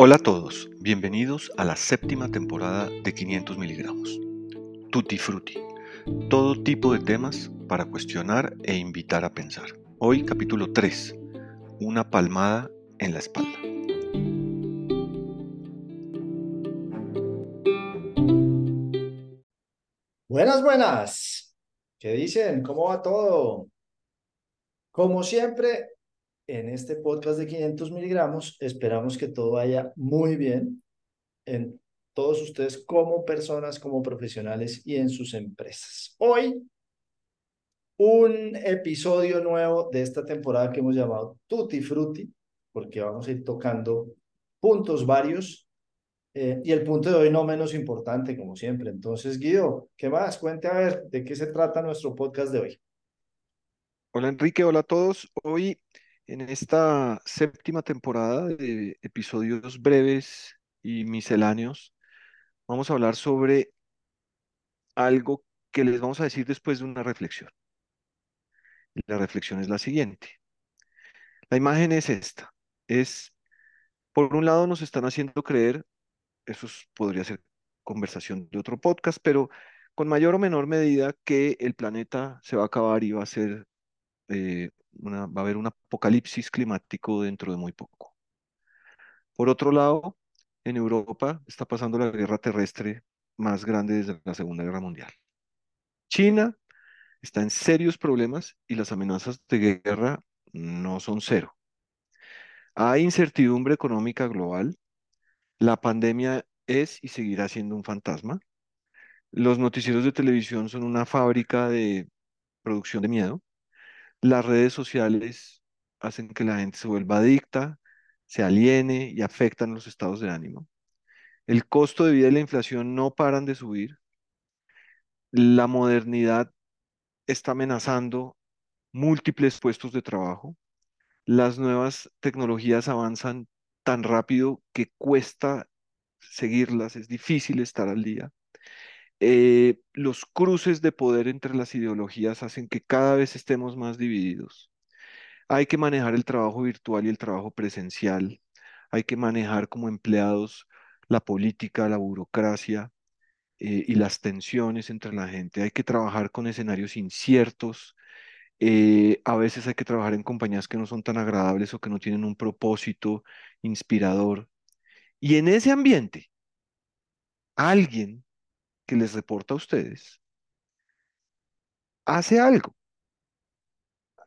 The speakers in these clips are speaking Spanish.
Hola a todos, bienvenidos a la séptima temporada de 500 miligramos. Tutti Frutti, todo tipo de temas para cuestionar e invitar a pensar. Hoy capítulo 3, una palmada en la espalda. Buenas, buenas. ¿Qué dicen? ¿Cómo va todo? Como siempre, en este podcast de 500 miligramos, esperamos que todo vaya muy bien en todos ustedes como personas, como profesionales y en sus empresas. Hoy, un episodio nuevo de esta temporada que hemos llamado Tutti Frutti, porque vamos a ir tocando puntos varios eh, y el punto de hoy no menos importante, como siempre. Entonces, Guido, ¿qué más? Cuente a ver de qué se trata nuestro podcast de hoy. Hola Enrique, hola a todos. Hoy en esta séptima temporada de episodios breves y misceláneos, vamos a hablar sobre algo que les vamos a decir después de una reflexión. La reflexión es la siguiente. La imagen es esta. Es, por un lado, nos están haciendo creer, eso podría ser conversación de otro podcast, pero con mayor o menor medida que el planeta se va a acabar y va a ser eh, va a haber un apocalipsis climático dentro de muy poco. Por otro lado, en Europa está pasando la guerra terrestre más grande desde la Segunda Guerra Mundial. China está en serios problemas y las amenazas de guerra no son cero. Hay incertidumbre económica global. La pandemia es y seguirá siendo un fantasma. Los noticieros de televisión son una fábrica de producción de miedo. Las redes sociales hacen que la gente se vuelva adicta, se aliene y afectan los estados de ánimo. El costo de vida y la inflación no paran de subir. La modernidad está amenazando múltiples puestos de trabajo. Las nuevas tecnologías avanzan tan rápido que cuesta seguirlas, es difícil estar al día. Eh, los cruces de poder entre las ideologías hacen que cada vez estemos más divididos. Hay que manejar el trabajo virtual y el trabajo presencial. Hay que manejar como empleados la política, la burocracia eh, y las tensiones entre la gente. Hay que trabajar con escenarios inciertos. Eh, a veces hay que trabajar en compañías que no son tan agradables o que no tienen un propósito inspirador. Y en ese ambiente, alguien que les reporta a ustedes hace algo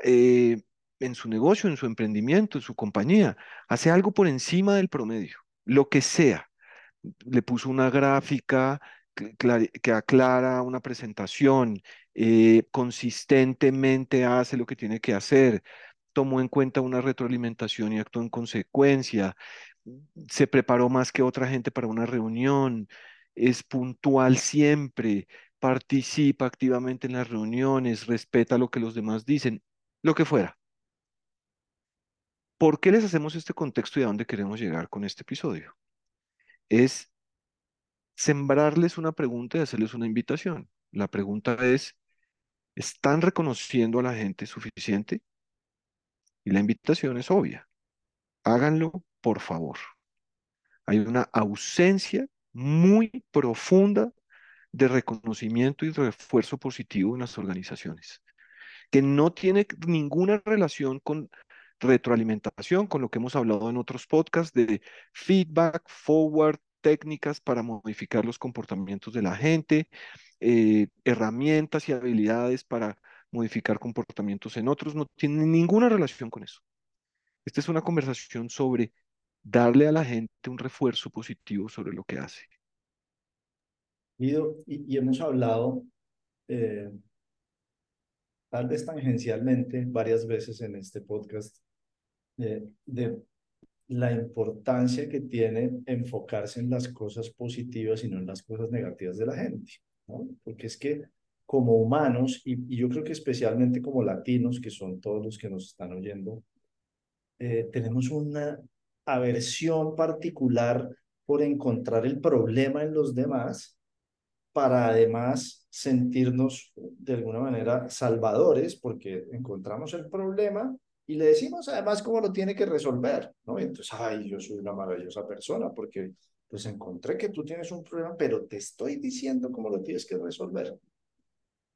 eh, en su negocio, en su emprendimiento, en su compañía, hace algo por encima del promedio, lo que sea. Le puso una gráfica que, aclara una presentación, eh, consistentemente hace lo que tiene que hacer, tomó en cuenta una retroalimentación y actuó en consecuencia, se preparó más que otra gente para una reunión, es puntual siempre, participa activamente en las reuniones, respeta lo que los demás dicen, lo que fuera. ¿Por qué les hacemos este contexto y a dónde queremos llegar con este episodio? Es sembrarles una pregunta y hacerles una invitación. La pregunta es, ¿están reconociendo a la gente suficiente? Y la invitación es obvia. Háganlo, por favor. Hay una ausencia muy profunda de reconocimiento y refuerzo positivo en las organizaciones, que no tiene ninguna relación con retroalimentación, con lo que hemos hablado en otros podcasts de feedback, forward, técnicas para modificar los comportamientos de la gente, eh, herramientas y habilidades para modificar comportamientos en otros, no tiene ninguna relación con eso. Esta es una conversación sobre darle a la gente un refuerzo positivo sobre lo que hace. Y, y hemos hablado, eh, tal vez tangencialmente, varias veces en este podcast, de la importancia que tiene enfocarse en las cosas positivas y no en las cosas negativas de la gente, ¿no? Porque es que como humanos, y, y yo creo que especialmente como latinos, que son todos los que nos están oyendo, eh, tenemos una aversión particular por encontrar el problema en los demás para además sentirnos de alguna manera salvadores porque encontramos el problema y le decimos además cómo lo tiene que resolver, ¿no? Entonces, ay, yo soy una maravillosa persona porque pues encontré que tú tienes un problema, pero te estoy diciendo cómo lo tienes que resolver.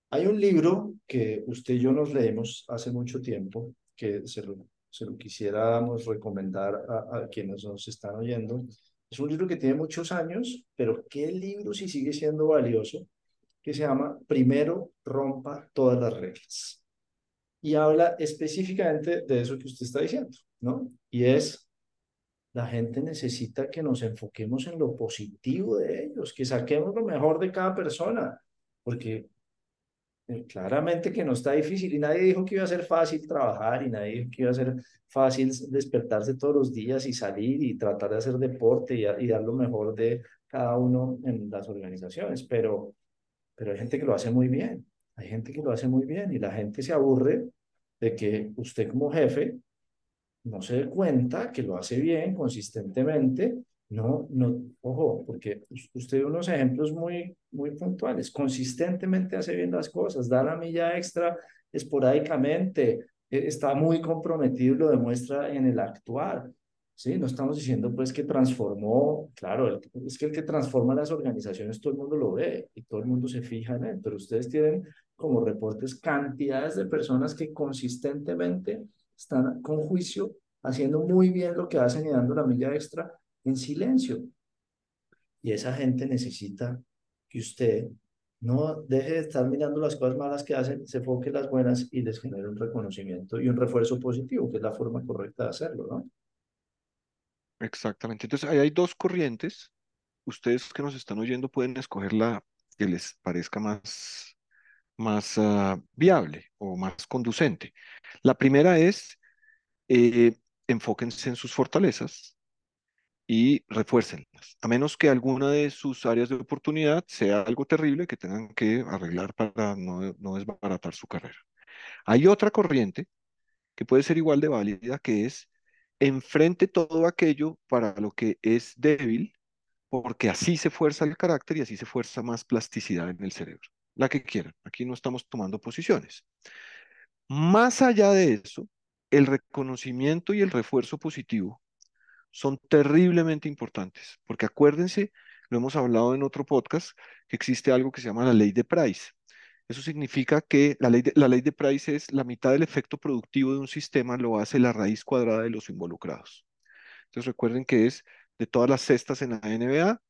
Hay un libro que usted y yo nos leemos hace mucho tiempo, que se lo, se lo quisiéramos recomendar a, a quienes nos están oyendo. Es un libro que tiene muchos años, pero qué libro si sigue siendo valioso, que se llama Primero rompa todas las reglas y habla específicamente de eso que usted está diciendo, ¿no? Y es, la gente necesita que nos enfoquemos en lo positivo de ellos, que saquemos lo mejor de cada persona, porque claramente que no está difícil y nadie dijo que iba a ser fácil trabajar y nadie dijo que iba a ser fácil despertarse todos los días y salir y tratar de hacer deporte y, y dar lo mejor de cada uno en las organizaciones, pero, pero hay gente que lo hace muy bien. Hay gente que lo hace muy bien y la gente se aburre de que usted como jefe no se dé cuenta que lo hace bien consistentemente. No, no, ojo, porque usted dio unos ejemplos muy, muy puntuales. Consistentemente hace bien las cosas, da la milla extra esporádicamente, e, está muy comprometido y lo demuestra en el actuar. Sí, no estamos diciendo pues que transformó, claro, es que el que transforma las organizaciones todo el mundo lo ve y todo el mundo se fija en él, pero ustedes tienen como reportes cantidades de personas que consistentemente están con juicio haciendo muy bien lo que hacen y dando la milla extra en silencio. Y esa gente necesita que usted no deje de estar mirando las cosas malas que hacen, se enfoque en las buenas y les genere un reconocimiento y un refuerzo positivo, que es la forma correcta de hacerlo, ¿no? Exactamente. Entonces, ahí hay dos corrientes. Ustedes que nos están oyendo pueden escoger la que les parezca más, más ah, viable o más conducente. La primera es, eh, enfóquense en sus fortalezas y refuércenlas, a menos que alguna de sus áreas de oportunidad sea algo terrible que tengan que arreglar para no, no desbaratar su carrera. Hay otra corriente que puede ser igual de válida, que es enfrente todo aquello para lo que es débil, porque así se fuerza el carácter y así se fuerza más plasticidad en el cerebro. La que quieran. Aquí no estamos tomando posiciones. Más allá de eso, el reconocimiento y el refuerzo positivo son terriblemente importantes, porque acuérdense, lo hemos hablado en otro podcast, que existe algo que se llama la ley de Price. Eso significa que la ley de, la ley de Price es la mitad del efecto productivo de un sistema lo hace la raíz cuadrada de los involucrados. Entonces recuerden que es de todas las cestas en la NBA,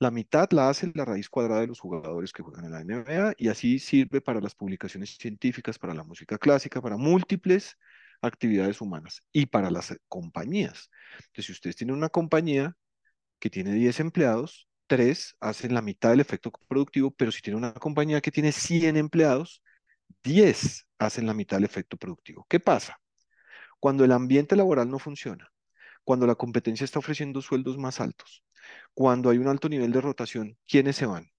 la mitad la hace la raíz cuadrada de los jugadores que juegan en la NBA y así sirve para las publicaciones científicas, para la música clásica, para múltiples actividades humanas y para las compañías. Entonces, si ustedes tienen una compañía que tiene 10 empleados, tres hacen la mitad del efecto productivo, pero si tiene una compañía que tiene 100 empleados, 10 hacen la mitad del efecto productivo. ¿Qué pasa? Cuando el ambiente laboral no funciona, cuando la competencia está ofreciendo sueldos más altos, cuando hay un alto nivel de rotación, ¿quiénes se van?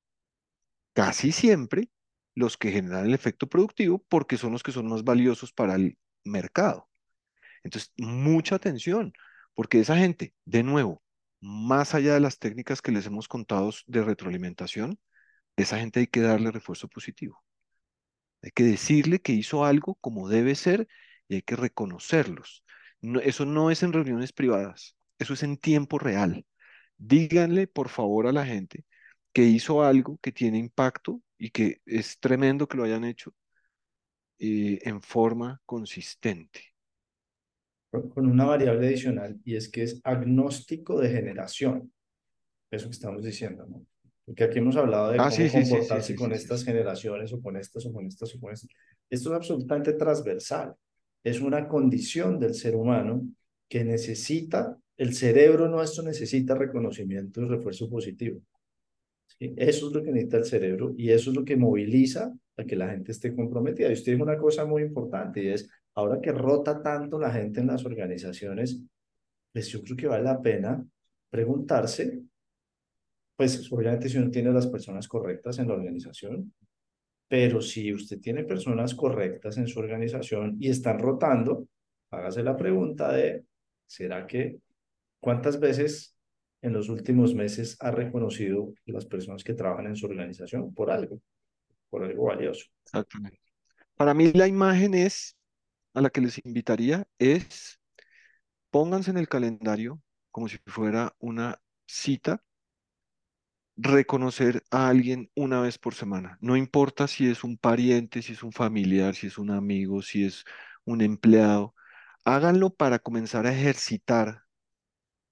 Casi siempre los que generan el efecto productivo porque son los que son más valiosos para el mercado. Entonces, mucha atención, porque esa gente, de nuevo, más allá de las técnicas que les hemos contado de retroalimentación, esa gente hay que darle refuerzo positivo. Hay que decirle que hizo algo como debe ser y hay que reconocerlos. eso no es en reuniones privadas, eso es en tiempo real. Díganle, por favor, a la gente que hizo algo que tiene impacto y que es tremendo que lo hayan hecho eh, en forma consistente con una variable adicional y es que es agnóstico de generación. Eso que estamos diciendo, ¿no? Porque aquí hemos hablado de ah, cómo sí, comportarse con estas generaciones o con estas o con estas o con estas. Esto es absolutamente transversal. Es una condición del ser humano que necesita, el cerebro nuestro necesita reconocimiento y refuerzo positivo. Eso es lo que necesita el cerebro y eso es lo que moviliza a que la gente esté comprometida. Y usted dijo una cosa muy importante y es, ahora que rota tanto la gente en las organizaciones, pues yo creo que vale la pena preguntarse, pues obviamente si uno tiene las personas correctas en la organización, pero si usted tiene personas correctas en su organización y están rotando, hágase la pregunta de, ¿será que cuántas veces en los últimos meses ha reconocido las personas que trabajan en su organización por algo, por algo valioso? Exactamente. Para mí la imagen es a la que les invitaría es pónganse en el calendario como si fuera una cita, reconocer a alguien una vez por semana. No importa si es un pariente, si es un familiar, si es un amigo, si es un empleado. Háganlo para comenzar a ejercitar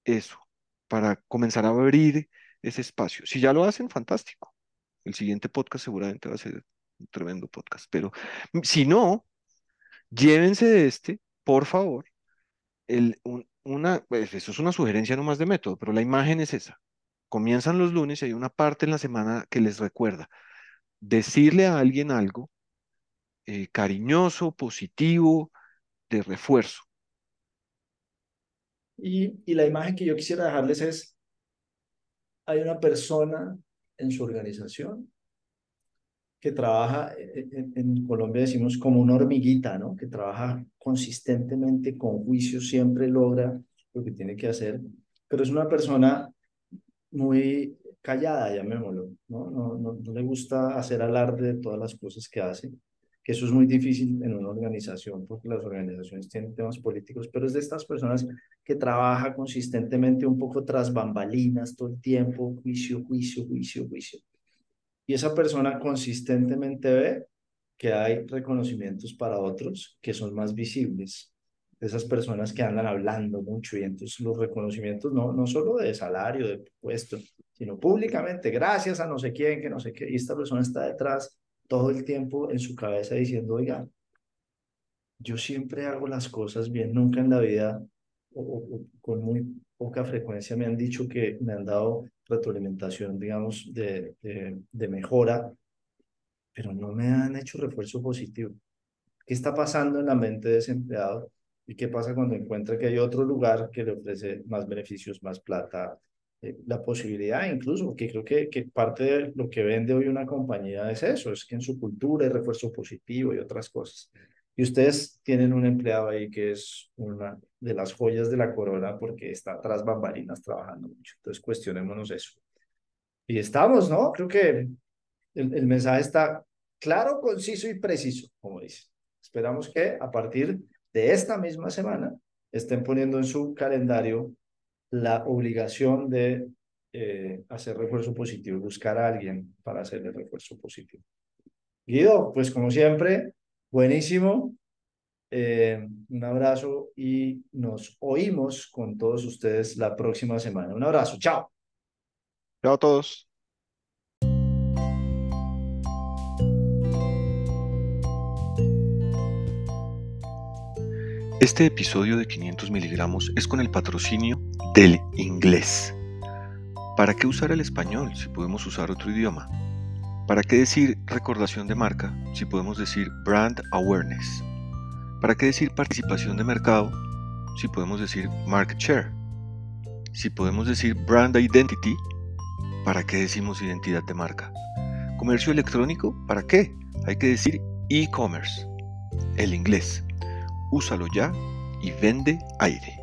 eso, para comenzar a abrir ese espacio. Si ya lo hacen, fantástico. El siguiente podcast seguramente va a ser un tremendo podcast, pero si no, llévense de este, por favor. El, una, pues, eso es una sugerencia nomás de método, pero la imagen es esa. Comienzan los lunes y hay una parte en la semana que les recuerda decirle a alguien algo eh, cariñoso, positivo, de refuerzo. Y, la imagen que yo quisiera dejarles es, hay una persona en su organización que trabaja, en, en, Colombia decimos como una hormiguita, ¿no? Que trabaja consistentemente, con juicio, siempre logra lo que tiene que hacer, pero es una persona muy callada, llamémoslo, ¿no? No, no, no le gusta hacer alarde de todas las cosas que hace, eso es muy difícil en una organización, porque las organizaciones tienen temas políticos, pero es de estas personas que trabaja consistentemente un poco tras bambalinas todo el tiempo, juicio, juicio, juicio, juicio y esa persona consistentemente ve que hay reconocimientos para otros que son más visibles. Esas personas que andan hablando mucho y entonces los reconocimientos no, no solo de salario, de puesto, sino públicamente, gracias a no sé quién, que no sé qué. Y esta persona está detrás todo el tiempo en su cabeza diciendo, oiga, yo siempre hago las cosas bien, nunca en la vida o con muy poca frecuencia me han dicho que me han dado retroalimentación, digamos, de, de, mejora, pero no me han hecho refuerzo positivo. ¿Qué está pasando en la mente de ese empleado? ¿Y qué pasa cuando encuentra que hay otro lugar que le ofrece más beneficios, más plata, la posibilidad incluso, porque creo que, que parte de lo que vende hoy una compañía es eso, es que en su cultura hay refuerzo positivo y otras cosas. Y ustedes tienen un empleado ahí que es una de las joyas de la corona porque está tras bambalinas trabajando mucho. Entonces, cuestionémonos eso. Y estamos, ¿no? Creo que el, el mensaje está claro, conciso y preciso, como dice. Esperamos que a partir de esta misma semana estén poniendo en su calendario la obligación de eh, hacer refuerzo positivo, buscar a alguien para hacer el refuerzo positivo. Guido, pues como siempre, Buenísimo. Eh, un abrazo y nos oímos con todos ustedes la próxima semana. Un abrazo. Chao. Chao a todos. Este episodio de 500 miligramos es con el patrocinio del inglés. ¿Para qué usar el español si podemos usar otro idioma? ¿Para qué decir recordación de marca si podemos decir brand awareness? ¿Para qué decir participación de mercado si podemos decir market share? Si podemos decir brand identity, ¿para qué decimos identidad de marca? ¿Comercio electrónico? ¿Para qué? Hay que decir e-commerce. El inglés. Úsalo ya y vende aire.